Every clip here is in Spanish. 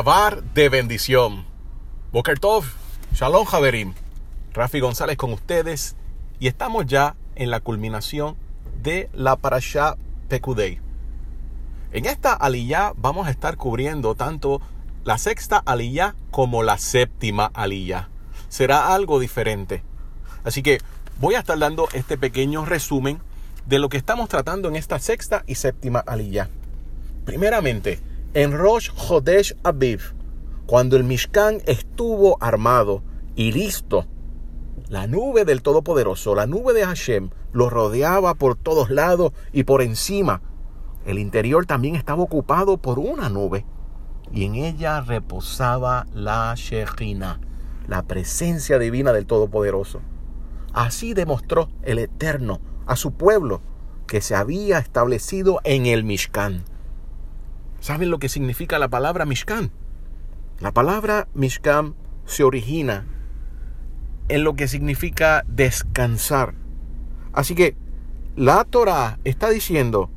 De bendición. Boker Tov, Shalom Javerim. Rafi González con ustedes y estamos ya en la culminación de la Parashá Pekudei. En esta aliyá vamos a estar cubriendo tanto la sexta aliyá como la séptima aliyá. Será algo diferente. Así que voy a estar dando este pequeño resumen de lo que estamos tratando en esta sexta y séptima aliyá. Primeramente, en Rosh Hodesh Aviv, cuando el Mishkan estuvo armado y listo, la nube del Todopoderoso, la nube de Hashem, lo rodeaba por todos lados y por encima. El interior también estaba ocupado por una nube y en ella reposaba la Shekhinah, la presencia divina del Todopoderoso. Así demostró el Eterno a su pueblo que se había establecido en el Mishkan. ¿Saben lo que significa la palabra Mishkan? La palabra Mishkan se origina en lo que significa descansar. Así que la Torah está diciendo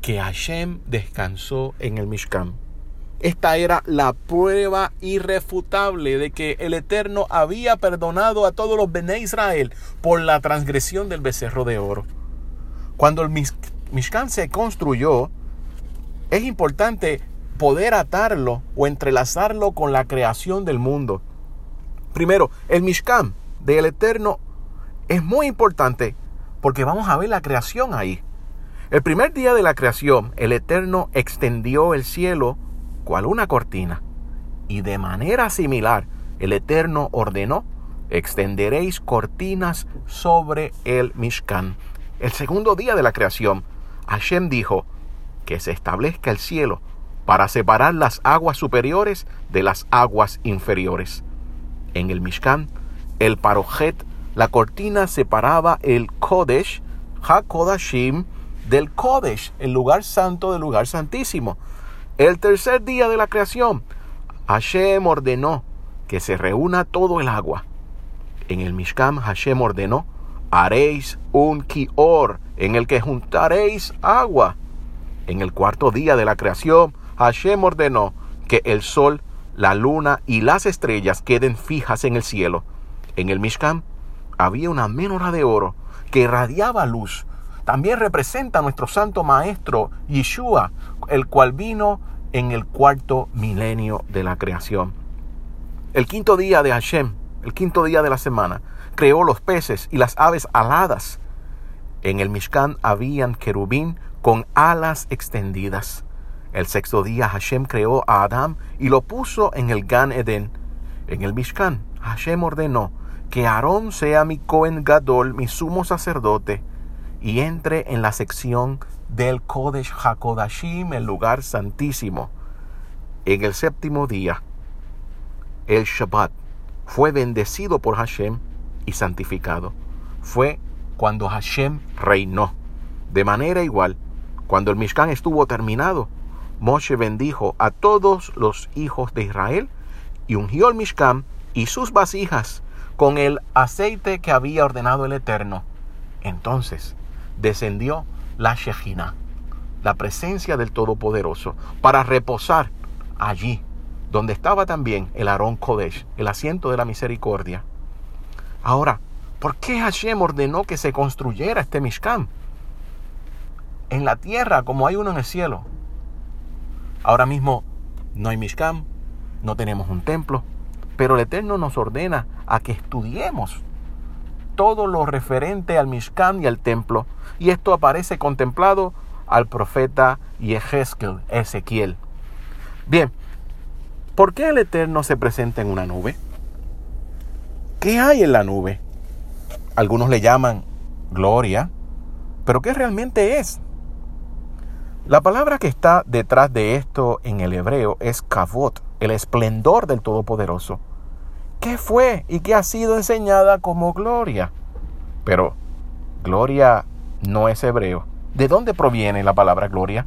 que Hashem descansó en el Mishkan. Esta era la prueba irrefutable de que el Eterno había perdonado a todos los Bene Israel por la transgresión del becerro de oro. Cuando el Mishkan se construyó, es importante poder atarlo o entrelazarlo con la creación del mundo. Primero, el Mishkan del Eterno es muy importante porque vamos a ver la creación ahí. El primer día de la creación, el Eterno extendió el cielo cual una cortina. Y de manera similar, el Eterno ordenó, extenderéis cortinas sobre el Mishkan. El segundo día de la creación, Hashem dijo, que se establezca el cielo para separar las aguas superiores de las aguas inferiores. En el Mishkan, el Parojet, la cortina separaba el Kodesh, HaKodashim, del Kodesh, el lugar santo del lugar santísimo. El tercer día de la creación, Hashem ordenó que se reúna todo el agua. En el Mishkan, Hashem ordenó, haréis un kior en el que juntaréis agua en el cuarto día de la creación, Hashem ordenó que el sol, la luna y las estrellas queden fijas en el cielo. En el Mishkan había una menora de oro que irradiaba luz. También representa a nuestro santo maestro Yeshua, el cual vino en el cuarto milenio de la creación. El quinto día de Hashem, el quinto día de la semana, creó los peces y las aves aladas. En el Mishkan habían querubín con alas extendidas. El sexto día Hashem creó a Adán y lo puso en el Gan Eden. En el Mishkan, Hashem ordenó que Aarón sea mi Cohen Gadol, mi sumo sacerdote, y entre en la sección del Kodesh HaKodashim, el lugar santísimo. En el séptimo día, el Shabbat fue bendecido por Hashem y santificado. Fue cuando Hashem reinó. De manera igual, cuando el Mishkan estuvo terminado, Moshe bendijo a todos los hijos de Israel y ungió el Mishkan y sus vasijas con el aceite que había ordenado el Eterno. Entonces descendió la Shejina, la presencia del Todopoderoso, para reposar allí, donde estaba también el Aarón Kodesh, el asiento de la misericordia. Ahora, ¿por qué Hashem ordenó que se construyera este Mishkan? En la tierra como hay uno en el cielo. Ahora mismo no hay Mishkan, no tenemos un templo, pero el Eterno nos ordena a que estudiemos todo lo referente al Mishkan y al templo. Y esto aparece contemplado al profeta Yehezkel, Ezequiel. Bien, ¿por qué el Eterno se presenta en una nube? ¿Qué hay en la nube? Algunos le llaman gloria, pero ¿qué realmente es? La palabra que está detrás de esto en el hebreo es kavot, el esplendor del Todopoderoso. ¿Qué fue y qué ha sido enseñada como gloria? Pero gloria no es hebreo. ¿De dónde proviene la palabra gloria?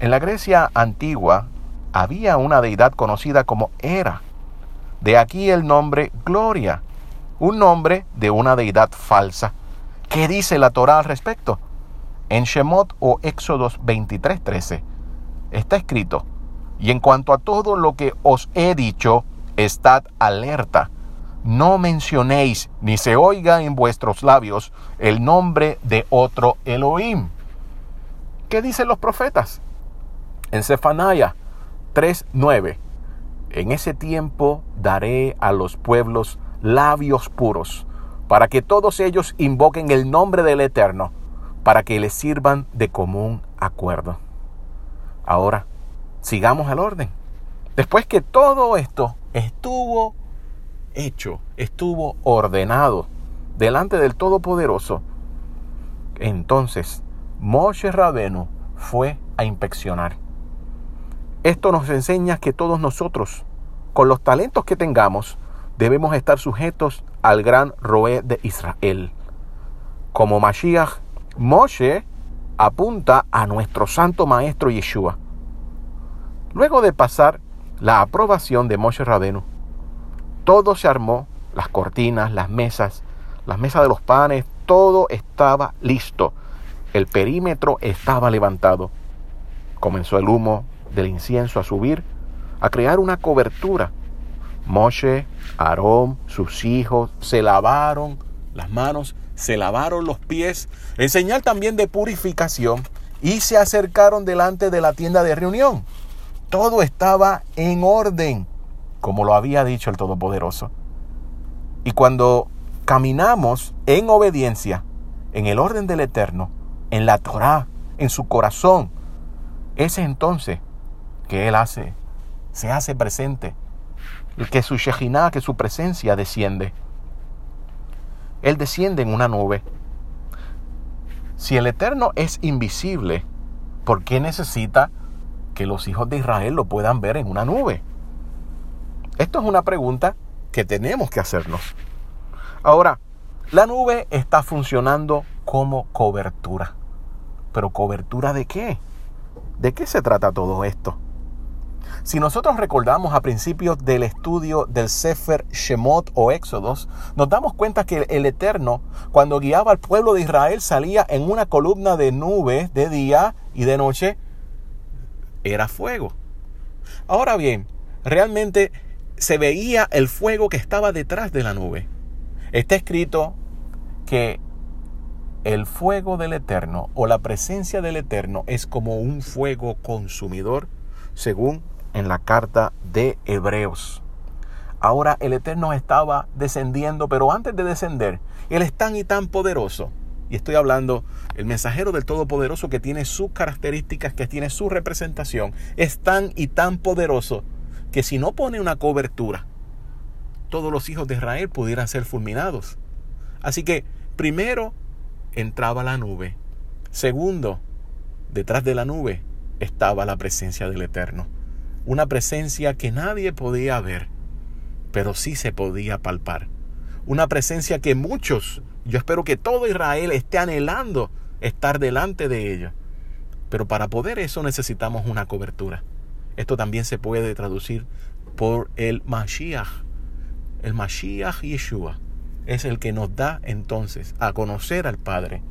En la Grecia antigua había una deidad conocida como Hera. De aquí el nombre Gloria, un nombre de una deidad falsa. ¿Qué dice la Torah al respecto? En Shemot o Éxodos 23:13 está escrito, Y en cuanto a todo lo que os he dicho, estad alerta. No mencionéis ni se oiga en vuestros labios el nombre de otro Elohim. ¿Qué dicen los profetas? En Zefanaya 3:9. En ese tiempo daré a los pueblos labios puros, para que todos ellos invoquen el nombre del Eterno, para que les sirvan de común acuerdo. Ahora, sigamos al orden. Después que todo esto estuvo hecho, estuvo ordenado delante del Todopoderoso, entonces Moshe Rabenu fue a inspeccionar. Esto nos enseña que todos nosotros, con los talentos que tengamos, debemos estar sujetos al gran Roé de Israel. Como Mashiach, Moshe apunta a nuestro santo maestro Yeshua. Luego de pasar la aprobación de Moshe Rabenu, todo se armó, las cortinas, las mesas, las mesas de los panes, todo estaba listo. El perímetro estaba levantado. Comenzó el humo del incienso a subir, a crear una cobertura. Moshe, Aarón, sus hijos se lavaron las manos, se lavaron los pies, en señal también de purificación, y se acercaron delante de la tienda de reunión. Todo estaba en orden, como lo había dicho el Todopoderoso. Y cuando caminamos en obediencia, en el orden del Eterno, en la Torah, en su corazón, es entonces que Él hace, se hace presente, que su Shejinah, que su presencia desciende. Él desciende en una nube. Si el Eterno es invisible, ¿por qué necesita que los hijos de Israel lo puedan ver en una nube? Esto es una pregunta que tenemos que hacernos. Ahora, la nube está funcionando como cobertura. ¿Pero cobertura de qué? ¿De qué se trata todo esto? Si nosotros recordamos a principios del estudio del Sefer Shemot o Éxodos, nos damos cuenta que el Eterno, cuando guiaba al pueblo de Israel, salía en una columna de nubes de día y de noche, era fuego. Ahora bien, realmente se veía el fuego que estaba detrás de la nube. Está escrito que el fuego del Eterno o la presencia del Eterno es como un fuego consumidor, según en la carta de Hebreos. Ahora el Eterno estaba descendiendo, pero antes de descender, Él es tan y tan poderoso. Y estoy hablando, el mensajero del Todopoderoso que tiene sus características, que tiene su representación, es tan y tan poderoso que si no pone una cobertura, todos los hijos de Israel pudieran ser fulminados. Así que, primero, entraba la nube. Segundo, detrás de la nube estaba la presencia del Eterno una presencia que nadie podía ver, pero sí se podía palpar. Una presencia que muchos, yo espero que todo Israel esté anhelando estar delante de ella. Pero para poder eso necesitamos una cobertura. Esto también se puede traducir por el Mashiach. El Mashiach Yeshua es el que nos da entonces a conocer al Padre.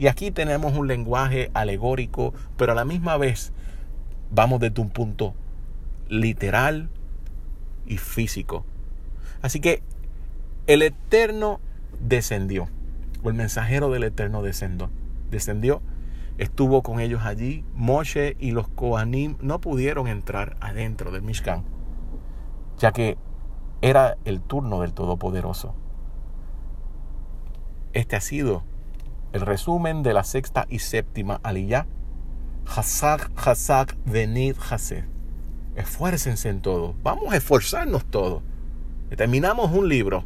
Y aquí tenemos un lenguaje alegórico, pero a la misma vez vamos desde un punto literal y físico. Así que el Eterno descendió, o el mensajero del Eterno descendió, descendió, estuvo con ellos allí. Moshe y los Kohanim no pudieron entrar adentro del Mishkan, ya que era el turno del Todopoderoso. Este ha sido el resumen de la sexta y séptima aliyah. Hazak, Hazak, Venid, Hased esfuércense en todo. Vamos a esforzarnos todos. Terminamos un libro.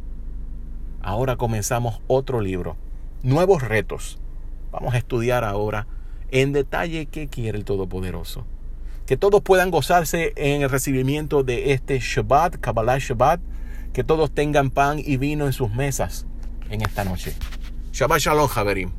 Ahora comenzamos otro libro. Nuevos retos. Vamos a estudiar ahora en detalle qué quiere el Todopoderoso. Que todos puedan gozarse en el recibimiento de este Shabbat, Kabbalah Shabbat. Que todos tengan pan y vino en sus mesas en esta noche. Shabbat Shalom, Javerim.